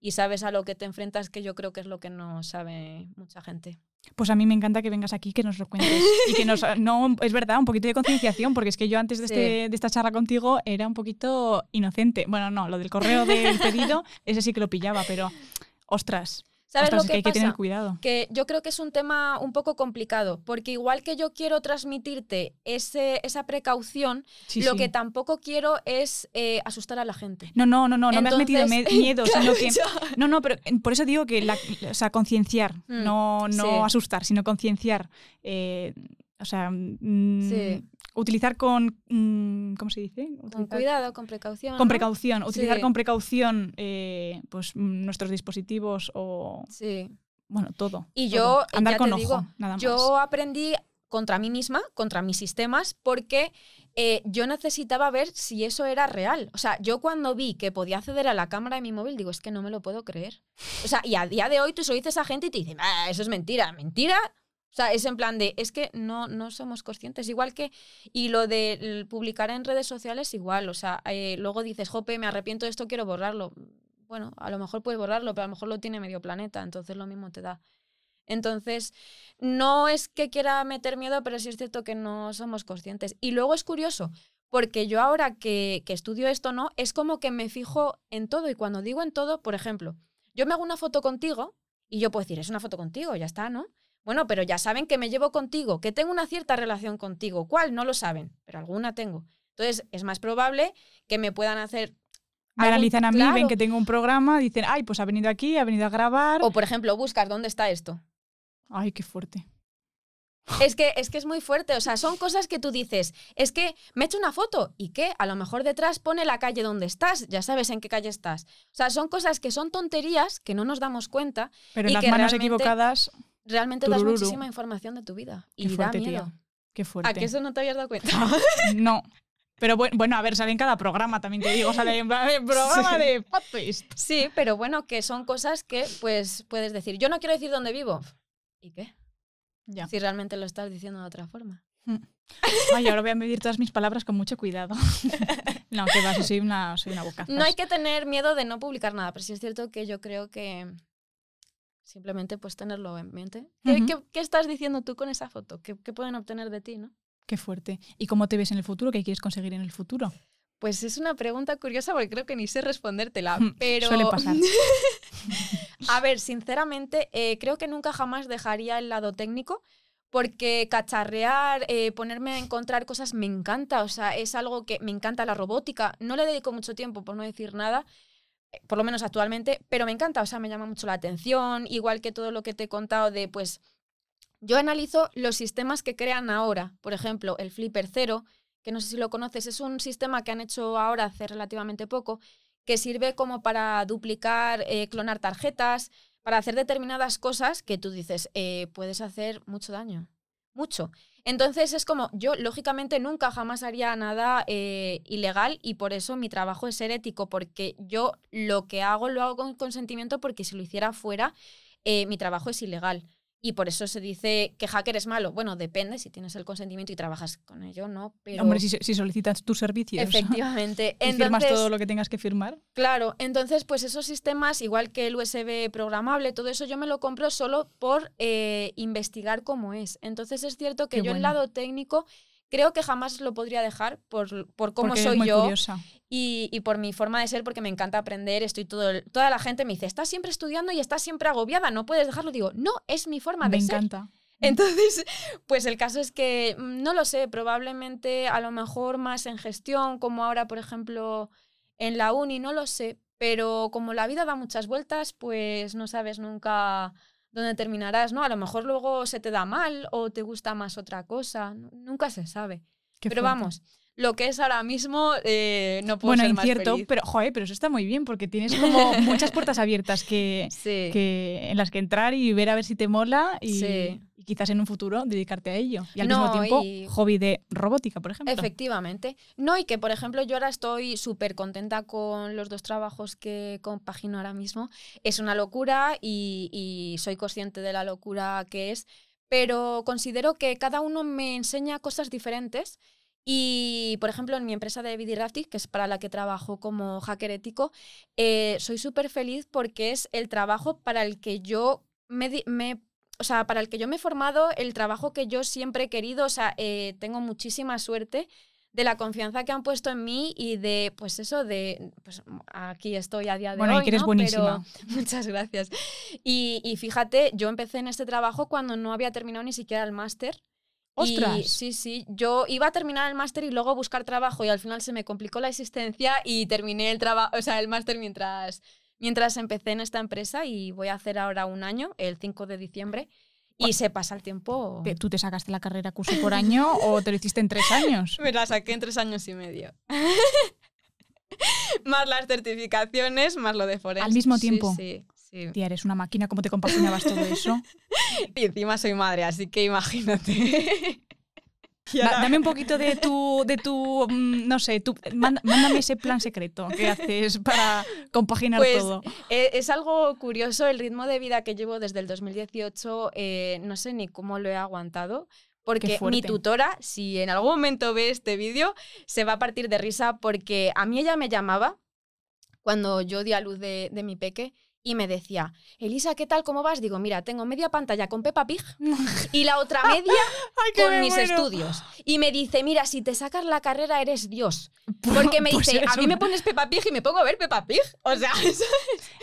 y sabes a lo que te enfrentas, que yo creo que es lo que no sabe mucha gente. Pues a mí me encanta que vengas aquí, que nos lo cuentes. y que nos, <laughs> no, es verdad, un poquito de concienciación, porque es que yo antes de, este, de esta charla contigo era un poquito inocente. Bueno, no, lo del correo del pedido, ese sí que lo pillaba, pero ostras. ¿Sabes Ostras, lo que, hay que pasa? tener cuidado. que yo creo que es un tema un poco complicado, porque igual que yo quiero transmitirte ese, esa precaución, Sí, lo sí. que tampoco quiero es eh, asustar a la gente. No, no, no, no, no me has metido me- Entonces, miedo, sino claro, <laughs> que... No, no, pero eh, por eso digo que, la, o sea, concienciar, Mm, no, no sí. asustar, sino concienciar. eh, o sea, mm, Sí. Utilizar con... mm, ¿Cómo se dice? Con cuidado, con precaución. Con ¿no? precaución, utilizar Sí. con precaución eh, pues, mm, nuestros dispositivos o, Sí. bueno, todo. Y todo. yo, Andar ya con ojo, digo, nada más. Yo aprendí contra mí misma, contra mis sistemas, porque eh, yo necesitaba ver si eso era real. O sea, yo cuando vi que podía acceder a la cámara de mi móvil, digo, es que no me lo puedo creer. O sea, y a día de hoy tú se lo dices a gente y te dicen, ah, eso es mentira, mentira. O sea, es en plan de, es que no, no somos conscientes. Igual que, y lo de publicar en redes sociales, igual. O sea, eh, luego dices, jope, me arrepiento de esto, quiero borrarlo. Bueno, a lo mejor puedes borrarlo, pero a lo mejor lo tiene medio planeta, entonces lo mismo te da. Entonces, no es que quiera meter miedo, pero sí es cierto que no somos conscientes. Y luego es curioso, porque yo ahora que, que estudio esto, ¿no? Es como que me fijo en todo. Y cuando digo en todo, por ejemplo, yo me hago una foto contigo y yo puedo decir, es una foto contigo, ya está, ¿no? Bueno, pero ya saben que me llevo contigo, que tengo una cierta relación contigo. ¿Cuál? No lo saben, pero alguna tengo. Entonces, es más probable que me puedan hacer... Me analizan a mí, claro. ven que tengo un programa, dicen, ay, pues ha venido aquí, ha venido a grabar. O, por ejemplo, buscas dónde está esto. Ay, qué fuerte. Es que, es que es muy fuerte, o sea, son cosas que tú dices, es que me he hecho una foto y que a lo mejor detrás pone la calle donde estás, ya sabes en qué calle estás. O sea, son cosas que son tonterías que no nos damos cuenta, Pero Y en las que manos equivocadas, realmente das muchísima información de tu vida y Qué da fuerte, miedo. tía. qué fuerte. ¿A que eso no te habías dado cuenta? <laughs> No. Pero bueno, a ver, sale en cada programa, también te digo, sale en programa Sí. de Twist. sí, pero bueno, que son cosas que pues puedes decir, yo no quiero decir dónde vivo. ¿Y qué? Ya. Si realmente lo estás diciendo de otra forma. Ay, ahora voy a medir todas mis palabras con mucho cuidado. <laughs> no, que va, soy una, soy una boca. No hay que tener miedo de no publicar nada, pero sí es cierto que yo creo que simplemente pues tenerlo en mente. ¿Qué, qué- qué estás diciendo tú con esa foto? ¿Qué, qué pueden obtener de ti, no? Qué fuerte. ¿Y cómo te ves en el futuro? ¿Qué quieres conseguir en el futuro? Pues es una pregunta curiosa porque creo que ni sé respondértela, <laughs> pero... suele pasar. <laughs> A ver, <laughs> sinceramente, eh, creo que nunca jamás dejaría el lado técnico porque cacharrear, eh, ponerme a encontrar cosas me encanta, o sea, es algo que me encanta la robótica. No le dedico mucho tiempo, por no decir nada, por lo menos actualmente, pero me encanta, o sea, me llama mucho la atención, igual que todo lo que te he contado de, pues, yo analizo los sistemas que crean ahora, por ejemplo, el Flipper Cero, que no sé si lo conoces, es un sistema que han hecho ahora hace relativamente poco, que sirve como para duplicar, eh, clonar tarjetas, para hacer determinadas cosas que tú dices, eh, puedes hacer mucho daño, mucho. Entonces es como, yo lógicamente nunca jamás haría nada eh, ilegal y por eso mi trabajo es ser ético, porque yo lo que hago lo hago con consentimiento porque si lo hiciera fuera, eh, mi trabajo es ilegal. Y por eso se dice que hacker es malo. Bueno, depende si tienes el consentimiento y trabajas con ello, ¿no? Pero Hombre, si, si solicitas tus servicios efectivamente. <laughs> y firmas todo lo que tengas que firmar. Claro, entonces pues esos sistemas, igual que el USB programable, todo eso yo me lo compro solo por eh, investigar cómo es. Entonces es cierto que Qué yo el bueno. lado técnico creo que jamás lo podría dejar por, por cómo porque soy muy yo curiosa. Y, y por mi forma de ser, porque me encanta aprender. Estoy todo el- toda la gente me dice, estás siempre estudiando y estás siempre agobiada, no puedes dejarlo. Digo, no, es mi forma Me de ser. encanta. Entonces, <laughs> pues el caso es que mm, no lo sé, probablemente a lo mejor más en gestión, como ahora, por ejemplo, en la uni, no lo sé, pero como la vida da muchas vueltas, pues no sabes nunca dónde terminarás, ¿no? A lo mejor luego se te da mal o te gusta más otra cosa, nunca se sabe. Qué pero fuerte. vamos, lo que es ahora mismo eh, no puedo Bueno, ser más incierto, feliz. pero joder, pero eso está muy bien porque tienes como <laughs> muchas puertas abiertas que, Sí. que en las que entrar y ver a ver si te mola y, Sí. y quizás en un futuro dedicarte a ello. Y al No, mismo tiempo, y- hobby de robótica, por ejemplo. Efectivamente. No, y que por ejemplo yo ahora estoy súper contenta con los dos trabajos que compagino ahora mismo. Es una locura y, y soy consciente de la locura que es, pero considero que cada uno me enseña cosas diferentes. Y, por ejemplo, en mi empresa de Bidiraftic, que es para la que trabajo como hacker ético, eh, soy súper feliz porque es el trabajo para el que yo me, o sea, para el que yo me he formado, el trabajo que yo siempre he querido, o sea, eh, tengo muchísima suerte de la confianza que han puesto en mí y de, pues eso, de, pues aquí estoy a día de bueno, hoy. y que eres ¿no? buenísima. Pero, <laughs> muchas gracias. Y, y fíjate, yo empecé en este trabajo cuando no había terminado ni siquiera el máster. Y ¡Ostras! sí, sí, yo iba a terminar el máster y luego buscar trabajo y al final se me complicó la existencia y terminé el trabajo, o sea, el máster mientras, mientras empecé en esta empresa y voy a hacer ahora un año, el 5 de diciembre, y se pasa el tiempo. ¿Te- ¿Tú te sacaste la carrera curso por año o te lo hiciste en tres años? <laughs> Me la saqué en tres años y medio. <laughs> más las certificaciones, más lo de forense. ¿Al mismo tiempo? Sí, sí. Tía, eres una máquina, ¿cómo te compaginabas todo eso? <laughs> Y encima soy madre, así que imagínate. <laughs> Da- dame un poquito de tu, de tu mm, no sé, tu, mándame ese plan secreto que haces para compaginar Pues, todo. Eh, es algo curioso el ritmo de vida que llevo desde el 2018. eh, no sé ni cómo lo he aguantado. Porque mi tutora, si en algún momento ve este vídeo, se va a partir de risa porque a mí ella me llamaba cuando yo di a luz de, de mi peque y me decía, Elisa, ¿qué tal? ¿Cómo vas? Digo, mira, tengo media pantalla con Peppa Pig <laughs> y la otra media <laughs> con me mis muero. estudios. Y me dice, mira, si te sacas la carrera eres Dios. Porque me Pues dice, a mí me pones Peppa Pig y me pongo a ver Peppa Pig. O sea, <laughs> eso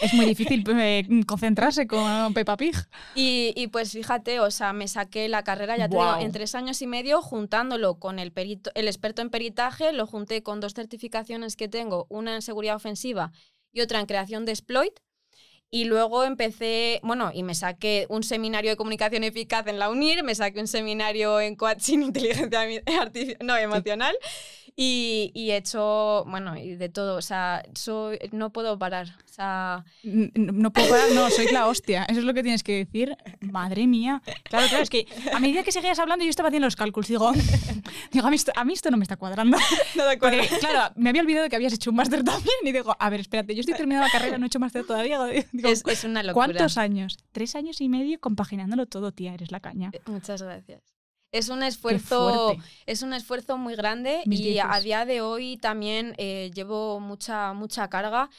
Es muy difícil eh, concentrarse con Peppa Pig. Y, y pues fíjate, o sea, me saqué la carrera, ya te digo, en tres años y medio, juntándolo con el, perito, el experto en peritaje, lo junté con dos certificaciones que tengo, una en seguridad ofensiva y otra en creación de exploit. Y luego empecé, bueno, y me saqué un seminario de comunicación eficaz en la UNIR, me saqué un seminario en coaching <laughs> inteligencia artificial, no, emocional, y, y he hecho, bueno, y de todo, o sea, soy, no puedo parar, o sea, N- n- No puedo parar, no, sois la hostia. Eso es lo que tienes que decir. Madre mía. Claro, claro, es que a medida que seguías hablando yo estaba haciendo los cálculos. Digo, <laughs> digo a, mí esto, a mí esto no me está cuadrando. no de Porque, claro, me había olvidado que habías hecho un máster también. Y digo, a ver, espérate, yo estoy terminando la carrera, no he hecho máster todavía. <laughs> Digo, es, es una locura. ¿Cuántos años? Tres años y medio compaginándolo todo, tía, eres la caña. Muchas gracias. Es un esfuerzo, es un esfuerzo muy grande Mis y a dieces. día de hoy también eh, llevo mucha, mucha carga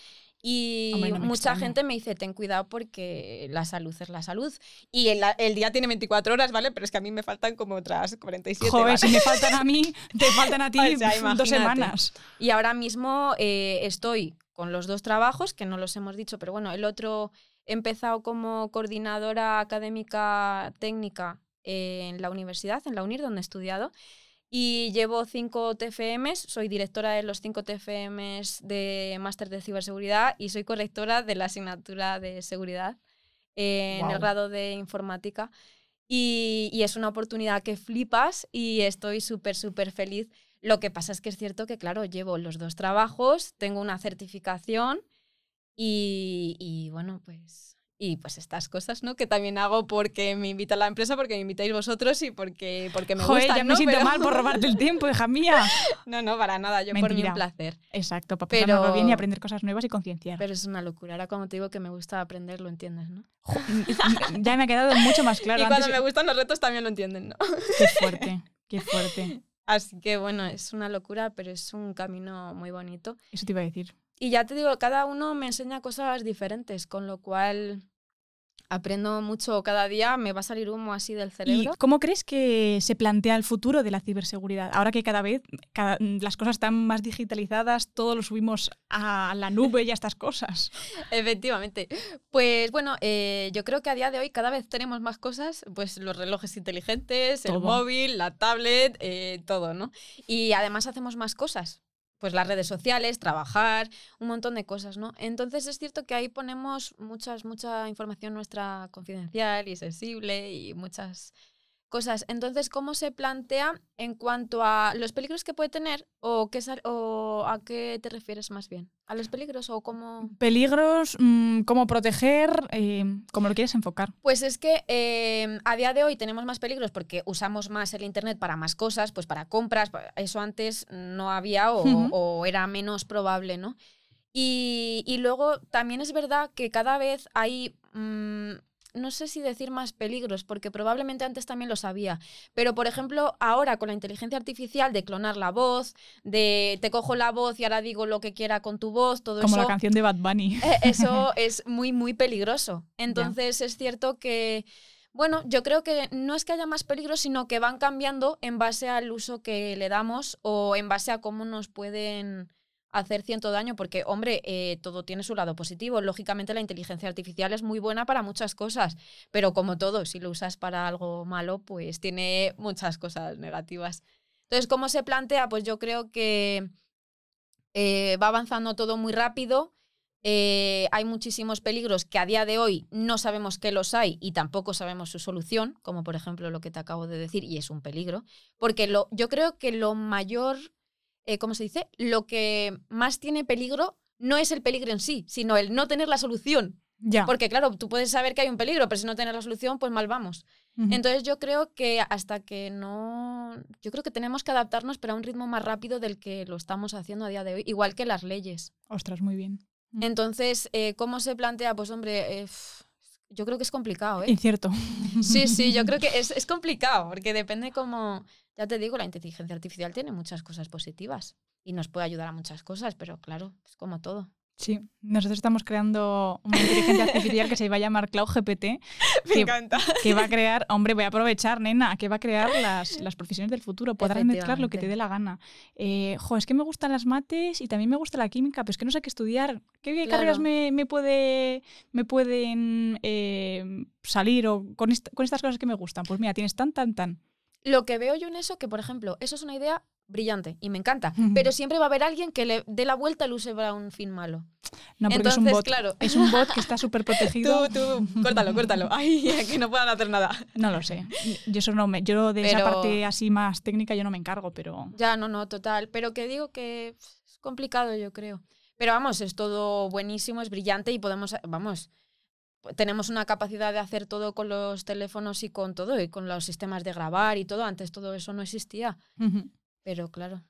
y Hombre, no mucha gente me dice, ten cuidado porque la salud es la salud. Y el, el día tiene 24 horas, ¿vale? Pero es que a mí me faltan como otras 47. Joder, ¿vale? si me faltan a mí, te <laughs> faltan a ti O sea, dos semanas. Y ahora mismo eh, estoy con los dos trabajos, que no los hemos dicho, pero bueno, el otro he empezado como coordinadora académica técnica en la universidad, en la UNIR, donde he estudiado. Y llevo cinco TFMs, soy directora de los cinco TFMs de máster de ciberseguridad y soy correctora de la asignatura de seguridad eh, en el grado de informática. Y, y es una oportunidad que flipas y estoy súper, súper feliz. Lo que pasa es que es cierto que, claro, llevo los dos trabajos, tengo una certificación y, y, bueno, pues... Y pues estas cosas, ¿no? Que también hago porque me invita la empresa, porque me invitáis vosotros y porque, porque me Joder, gustan, ya me ¿no? siento Pero- mal por robarte el tiempo, hija mía. <laughs> No, no, para nada, yo por Mentira. un placer. Exacto, para Pero- bien y aprender cosas nuevas y concienciar. Pero es una locura. Ahora cuando te digo que me gusta aprender, lo entiendes, ¿no? Ya me ha quedado mucho más claro. <laughs> y cuando Antes- me gustan los retos también lo entienden, ¿no? <laughs> Qué fuerte, qué fuerte. Así que bueno, es una locura, pero es un camino muy bonito. Eso te iba a decir. Y ya te digo, cada uno me enseña cosas diferentes, con lo cual aprendo mucho cada día, me va a salir humo así del ¿Y cerebro. cómo crees que se plantea el futuro de la ciberseguridad? Ahora que cada vez cada- las cosas están más digitalizadas, todo lo subimos a la nube y a estas cosas. <laughs> Efectivamente. Pues bueno, eh, yo creo que a día de hoy cada vez tenemos más cosas, pues los relojes inteligentes, Todo. el móvil, la tablet, eh, todo, ¿no? Y además hacemos más cosas. Pues las redes sociales, trabajar, un montón de cosas, ¿no? Entonces es cierto que ahí ponemos muchas, mucha información nuestra confidencial y sensible y muchas cosas. Entonces, ¿cómo se plantea en cuanto a los peligros que puede tener o, qué o a qué te refieres más bien? ¿A los peligros o cómo...? Peligros, mm, cómo proteger, eh, cómo lo quieres enfocar. Pues es que eh, a día de hoy tenemos más peligros porque usamos más el Internet para más cosas, pues para compras, eso antes no había o era menos probable, ¿no? Y, y luego también es verdad que cada vez hay, mm, no sé si decir más peligros, porque probablemente antes también los había, pero por ejemplo ahora con la inteligencia artificial de clonar la voz, de te cojo la voz y ahora digo lo que quiera con tu voz, todo Como eso... la canción de Bad Bunny. Eh, Eso <laughs> es muy, muy peligroso. Entonces es cierto que, Bueno, yo creo que no es que haya más peligros, sino que van cambiando en base al uso que le damos o en base a cómo nos pueden hacer cierto daño, porque, hombre, eh, todo tiene su lado positivo. Lógicamente, la inteligencia artificial es muy buena para muchas cosas, pero como todo, si lo usas para algo malo, pues tiene muchas cosas negativas. Entonces, ¿cómo se plantea? Pues yo creo que eh, va avanzando todo muy rápido. Eh, hay muchísimos peligros que a día de hoy no sabemos que los hay y tampoco sabemos su solución, como por ejemplo lo que te acabo de decir, y es un peligro, porque lo, yo creo que lo mayor eh, ¿cómo se dice? Lo que más tiene peligro no es el peligro en sí, sino el no tener la solución. Ya. Porque claro, tú puedes saber que hay un peligro, pero si no tienes la solución, pues mal vamos. Entonces yo creo que hasta que no... Yo creo que tenemos que adaptarnos, pero a un ritmo más rápido del que lo estamos haciendo a día de hoy, igual que las leyes. Ostras, muy bien. Entonces, eh, ¿cómo se plantea? Pues hombre, eh, yo creo que es complicado, ¿eh? Incierto. Sí, sí, yo <laughs> creo que es, es complicado, porque depende cómo... Ya te digo, la inteligencia artificial tiene muchas cosas positivas y nos puede ayudar a muchas cosas, pero claro, es como todo. Sí, nosotros estamos creando una inteligencia artificial que se va a llamar Cloud GPT. <laughs> Me encanta. Que va a crear, hombre, voy a aprovechar, nena, que va a crear las, las profesiones del futuro. Podrás mezclar lo que te dé la gana. Eh, jo, es que me gustan las mates y también me gusta la química, pero es que no sé qué estudiar. ¿Qué carreras me, me, puede, me pueden eh, salir o con, con estas cosas que me gustan? Pues mira, tienes tan, tan, tan. Lo que veo yo en eso, que por ejemplo, eso es una idea brillante y me encanta, pero siempre va a haber alguien que le dé la vuelta y use para un fin malo. No, porque es un bot. Claro. Es un bot que está súper protegido. <laughs> tú, tú, córtalo, córtalo. <laughs> Ay, que no puedan hacer nada. No lo sé. Yo eso no me, yo de esa parte así más técnica yo no me encargo, pero. Ya, no, no, total. Pero que digo que es complicado, yo creo. Pero vamos, es todo buenísimo, es brillante y podemos, vamos, tenemos una capacidad de hacer todo con los teléfonos y con todo, y con los sistemas de grabar y todo. Antes todo eso no existía. Pero claro.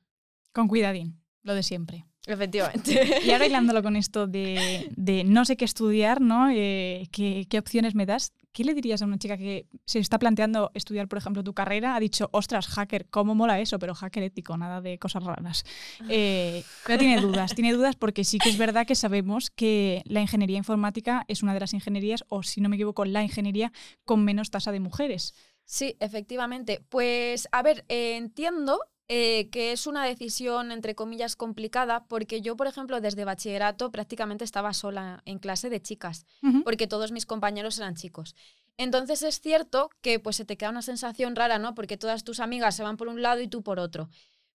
Con cuidadín, lo de siempre. Efectivamente. Y ahora hilándolo con esto de, <laughs> de, no sé qué estudiar, ¿no? Eh, ¿qué, ¿qué, opciones me das? ¿Qué le dirías a una chica que se está planteando estudiar, por ejemplo, tu carrera? Ha dicho, ostras, hacker, ¿cómo mola eso? Pero hacker ético, nada de cosas raras. <laughs> Eh, pero tiene dudas, tiene dudas porque sí que es verdad que sabemos que la ingeniería informática es una de las ingenierías, o si no me equivoco, la ingeniería con menos tasa de mujeres. Sí, efectivamente. Pues, a ver, eh, entiendo eh, que es una decisión, entre comillas, complicada, porque yo, por ejemplo, desde bachillerato prácticamente estaba sola en clase de chicas, porque todos mis compañeros eran chicos. Entonces es cierto que pues se te queda una sensación rara, ¿no? Porque todas tus amigas se van por un lado y tú por otro.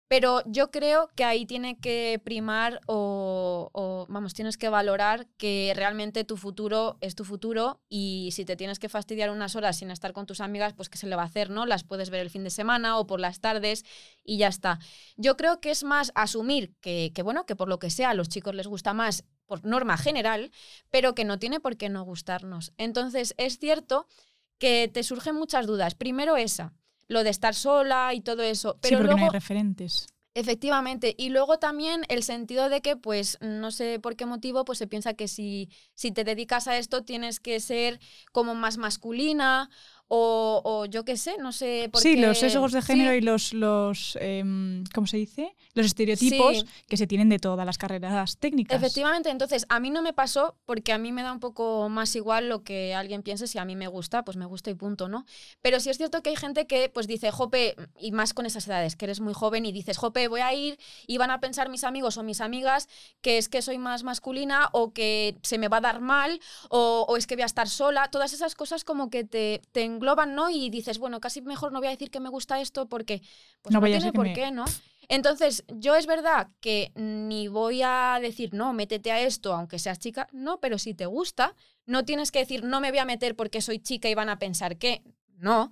Pero yo creo que ahí tiene que primar o, vamos, tienes que valorar que realmente tu futuro es tu futuro y si te tienes que fastidiar unas horas sin estar con tus amigas, pues qué se le va a hacer, ¿no? Las puedes ver el fin de semana o por las tardes y ya está. Yo creo que es más asumir que, que bueno, que por lo que sea a los chicos les gusta más por norma general, pero que no tiene por qué no gustarnos. Entonces, es cierto que te surgen muchas dudas. Primero esa, lo de estar sola y todo eso. Pero sí, porque no hay referentes. Efectivamente, y luego también el sentido de que, pues, no sé por qué motivo, pues se piensa que si, si te dedicas a esto tienes que ser como más masculina o, o, yo qué sé, no sé por sí, qué. los sesgos de género y los, los eh, ¿cómo se dice? Los estereotipos Sí. que se tienen de todas las carreras técnicas. Efectivamente, entonces a mí no me pasó porque a mí me da un poco más igual lo que alguien piense, si a mí me gusta, pues me gusta y punto, ¿no? Pero sí es cierto que hay gente que pues dice, jope, y más con esas edades, que eres muy joven y dices, jope, voy a ir y van a pensar mis amigos o mis amigas que es que soy más masculina o que se me va a dar mal o, o es que voy a estar sola, todas esas cosas como que te, te engloban, ¿no? Y dices, bueno, casi mejor no voy a decir que me gusta esto porque pues No no, tiene por me- qué, ¿no? Entonces, yo es verdad que ni voy a decir, no, métete a esto, aunque seas chica, no, pero si te gusta, no tienes que decir, no me voy a meter porque soy chica y van a pensar que, no,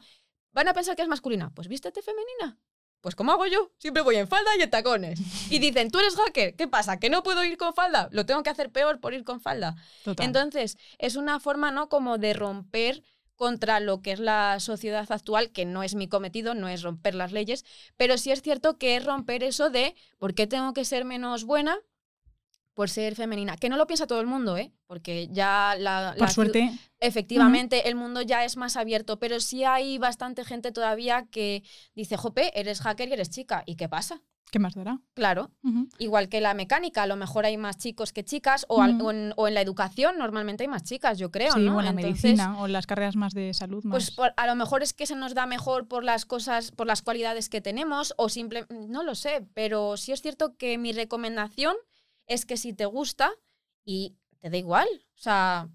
van a pensar que es masculina, pues vístete femenina. Pues como hago yo, siempre voy en falda y en tacones. Y <laughs> dicen, tú eres hacker, ¿qué pasa? ¿Que no puedo ir con falda? Lo tengo que hacer peor por ir con falda. Total. Entonces, es una forma, ¿no? Como de romper contra lo que es la sociedad actual, que no es mi cometido, no es romper las leyes, pero sí es cierto que es romper eso de ¿por qué tengo que ser menos buena por ser femenina? Que no lo piensa todo el mundo, ¿eh? Porque ya la... Por la suerte, Efectivamente, el mundo ya es más abierto, pero sí hay bastante gente todavía que dice, jope, eres hacker y eres chica. ¿Y qué pasa? ¿Qué más dará? Claro. Igual que la mecánica, a lo mejor hay más chicos que chicas, o, en, la educación normalmente hay más chicas, yo creo, sí, ¿no? O en la medicina, o en las carreras más de salud. Pues a lo mejor es que se nos da mejor por las cosas, por las cualidades que tenemos, o simplemente, no lo sé, pero sí es cierto que mi recomendación es que si te gusta y te da igual, o sea,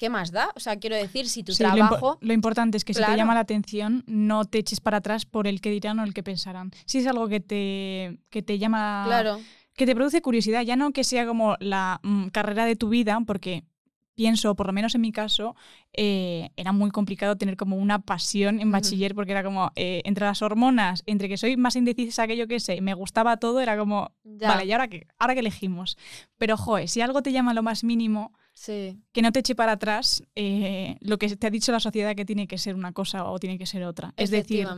¿qué más da? O sea, quiero decir, si tu trabajo... Lo, importante es que si te llama la atención, no te eches para atrás por el que dirán o el que pensarán. Si es algo que te, que te llama... Claro. Que te produce curiosidad, ya no que sea como la mm, carrera de tu vida, porque pienso, por lo menos en mi caso, eh, era muy complicado tener como una pasión en bachiller porque era como eh, entre las hormonas, entre que soy más indecisa que yo que sé, me gustaba todo, era como, vale, ¿y ahora qué? ¿Ahora qué elegimos? Pero, joder, si algo te llama lo más mínimo, que no te eche para atrás eh, lo que te ha dicho la sociedad que tiene que ser una cosa o tiene que ser otra. Es decir,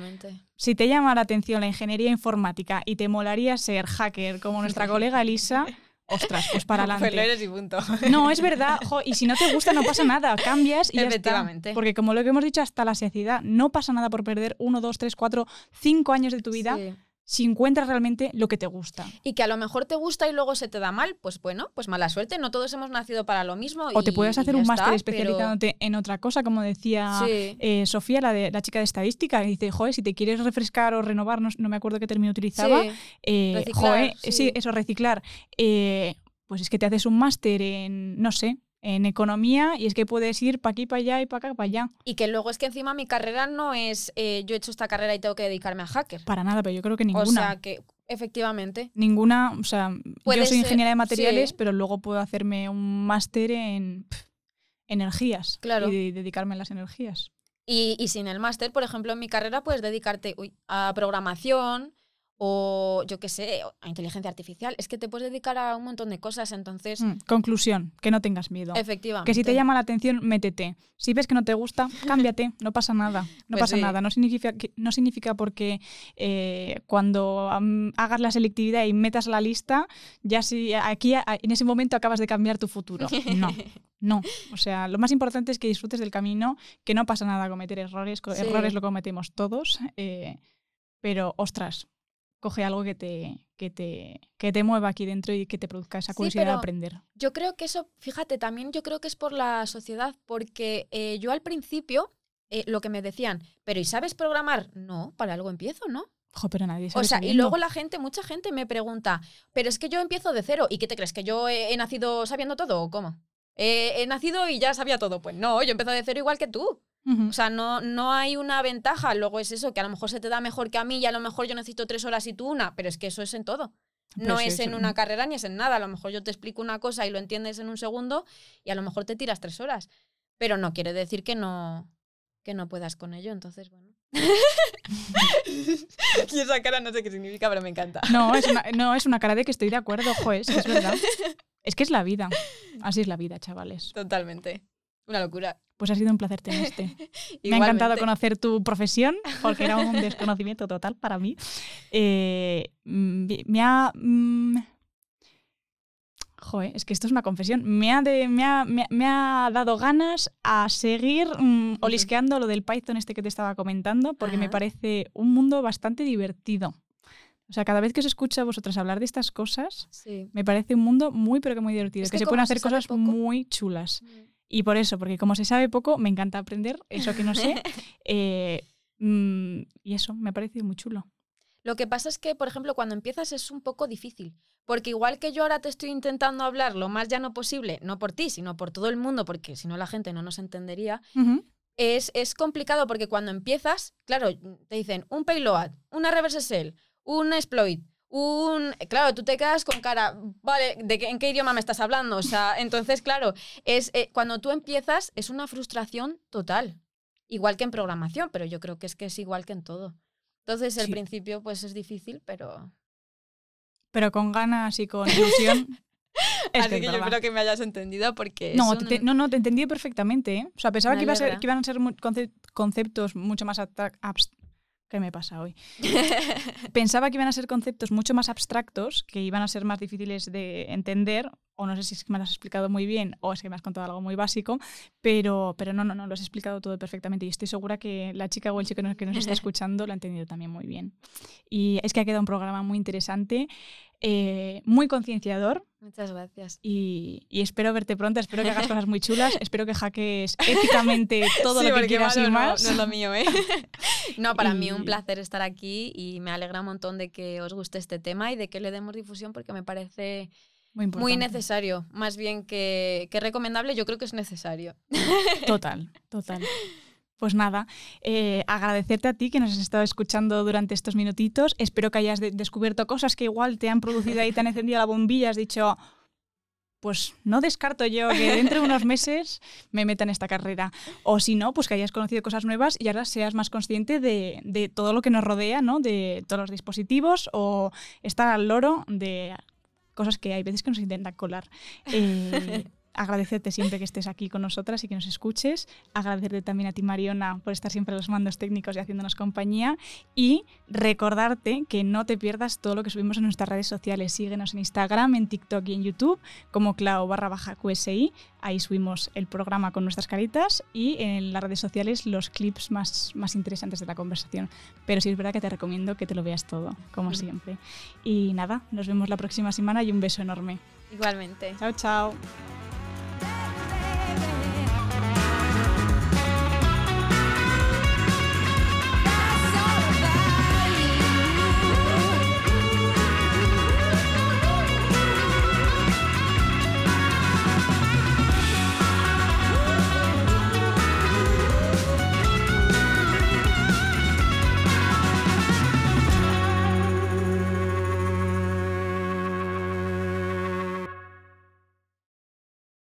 si te llama la atención la ingeniería informática y te molaría ser hacker como nuestra colega Elisa, <laughs> ostras, pues para adelante. y punto. No, es verdad. y si no te gusta, no pasa nada. Cambias y ya está. Porque como lo que hemos dicho hasta la saciedad, no pasa nada por perder uno, dos, tres, cuatro, cinco años de tu vida si encuentras realmente lo que te gusta. Y que a lo mejor te gusta y luego se te da mal, pues bueno, pues mala suerte, no todos hemos nacido para lo mismo. O te puedes hacer un máster especializándote en otra cosa, como decía eh, Sofía, la, de, la chica de estadística, y dice, joder, si te quieres refrescar o renovar, no, me acuerdo qué término utilizaba, eh, sí. eso, reciclar, eh, pues es que te haces un máster en, no sé, en economía y es que puedes ir para aquí, para allá y para acá, para allá. Y que luego es que encima mi carrera no es eh, yo he hecho esta carrera y tengo que dedicarme a hacker. Para nada, pero yo creo que ninguna. O sea, que efectivamente. Ninguna, o sea, yo soy ingeniera de materiales, pero luego puedo hacerme un máster en energías claro. y dedicarme a las energías. Y, y sin el máster, por ejemplo, en mi carrera puedes dedicarte a programación, o yo qué sé, a inteligencia artificial. Es que te puedes dedicar a un montón de cosas, entonces... Mm, conclusión, que no tengas miedo. Efectivamente. Que si te llama la atención, métete. Si ves que no te gusta, <laughs> cámbiate, no pasa nada. No pues pasa nada. No significa, no significa porque eh, cuando hagas la selectividad y metas la lista, ya si aquí en ese momento acabas de cambiar tu futuro. No. <laughs> No, o sea, lo más importante es que disfrutes del camino, que no pasa nada cometer errores, errores lo cometemos todos, eh, pero ostras, coge algo que te, que te, que te mueva aquí dentro y que te produzca esa curiosidad de aprender. Yo creo que eso, fíjate, también yo creo que es por la sociedad, porque eh, yo al principio eh, lo que me decían, pero ¿y sabes programar? No, para algo empiezo, ¿no? Pero nadie sabe O sea, y luego la gente, mucha gente me pregunta, pero es que yo empiezo de cero, ¿y qué te crees? ¿Que yo he, nacido sabiendo todo o cómo? he nacido y ya sabía todo. Pues no, yo empiezo de cero igual que tú. O sea, no, no hay una ventaja. Luego es eso, que a lo mejor se te da mejor que a mí y a lo mejor yo necesito tres horas y tú una, pero es que eso es en todo. no es en una carrera ni es en nada. A lo mejor yo te explico una cosa y lo entiendes en un segundo y a lo mejor te tiras tres horas. Pero no quiere decir que no, que no puedas con ello. Entonces, bueno. <laughs> y esa cara no sé qué significa, pero me encanta. No, es una, no, es una cara de que estoy de acuerdo, juez, es verdad. <laughs> Es que es la vida. Así es la vida, chavales. Totalmente. Una locura. Pues ha sido un placer tenerte. <laughs> Me ha encantado conocer tu profesión, porque era un desconocimiento total para mí. Eh, mm, me ha... Mm, joder, es que esto es una confesión. Me ha, me ha, dado ganas a seguir mm, olisqueando lo del Python este que te estaba comentando, porque me parece un mundo bastante divertido. O sea, cada vez que os escucho a vosotras hablar de estas cosas, me parece un mundo muy, pero que muy divertido, que, se pueden hacer cosas muy chulas. Y por eso, porque como se sabe poco, me encanta aprender eso que no sé. <laughs> Eh, mm, y eso, me ha parecido muy chulo. Lo que pasa es que, por ejemplo, cuando empiezas es un poco difícil, porque igual que yo ahora te estoy intentando hablar lo más llano posible, no por ti, sino por todo el mundo, porque si no la gente no nos entendería, es, es, complicado porque cuando empiezas, claro, te dicen un payload, una reverse shell, un exploit, un... Claro, tú te quedas con cara, vale, ¿de qué, ¿en qué idioma me estás hablando? O sea, <laughs> entonces, claro, es, eh, cuando tú empiezas es una frustración total. Igual que en programación, pero yo creo que es que es igual que en todo. Entonces, el principio, pues es difícil, pero... Pero con ganas y con ilusión. <laughs> Así que, yo espero que me hayas entendido porque... No, no, no, te entendí perfectamente. ¿eh? O sea, pensaba que, iba a ser, que, iban a ser conceptos mucho más abstractos ¿Qué me pasa hoy? <laughs> Pensaba que iban a ser conceptos mucho más abstractos, que iban a ser más difíciles de entender, o no sé si es que me lo has explicado muy bien o es que me has contado algo muy básico, pero, pero no, no, no, lo has explicado todo perfectamente y estoy segura que la chica o el chico que nos, que nos está <laughs> escuchando lo ha entendido también muy bien. Y es que ha quedado un programa muy interesante, eh, muy concienciador. Muchas gracias. Y, y, espero verte pronto, espero que hagas cosas muy chulas, <laughs> espero que hackees éticamente todo lo que quieras y más. No, es lo mío, ¿eh? <laughs> no, para mí un placer estar aquí y me alegra un montón de que os guste este tema y de que le demos difusión porque me parece muy, muy necesario. Más bien que, que recomendable, yo creo que es necesario. <laughs> Total, total. Pues nada, eh, agradecerte a ti que nos has estado escuchando durante estos minutitos. Espero que hayas descubierto cosas que igual te han producido ahí, te han encendido la bombilla, has dicho, pues no descarto yo que dentro de unos meses me meta en esta carrera. O si no, pues que hayas conocido cosas nuevas y ahora seas más consciente de, de todo lo que nos rodea, ¿no? De todos los dispositivos o estar al loro de cosas que hay veces que nos intentan colar. Eh, <laughs> agradecerte siempre que estés aquí con nosotras y que nos escuches. Agradecerte también a ti, Mariona, por estar siempre a los mandos técnicos y haciéndonos compañía. Y recordarte que no te pierdas todo lo que subimos en nuestras redes sociales. Síguenos en Instagram, en TikTok y en YouTube como clau barra baja QSI. Ahí subimos el programa con nuestras caritas y en las redes sociales los clips más, más interesantes de la conversación. Pero sí es verdad que te recomiendo que te lo veas todo, como siempre. Y nada, nos vemos la próxima semana y un beso enorme. Igualmente. Chao, chao.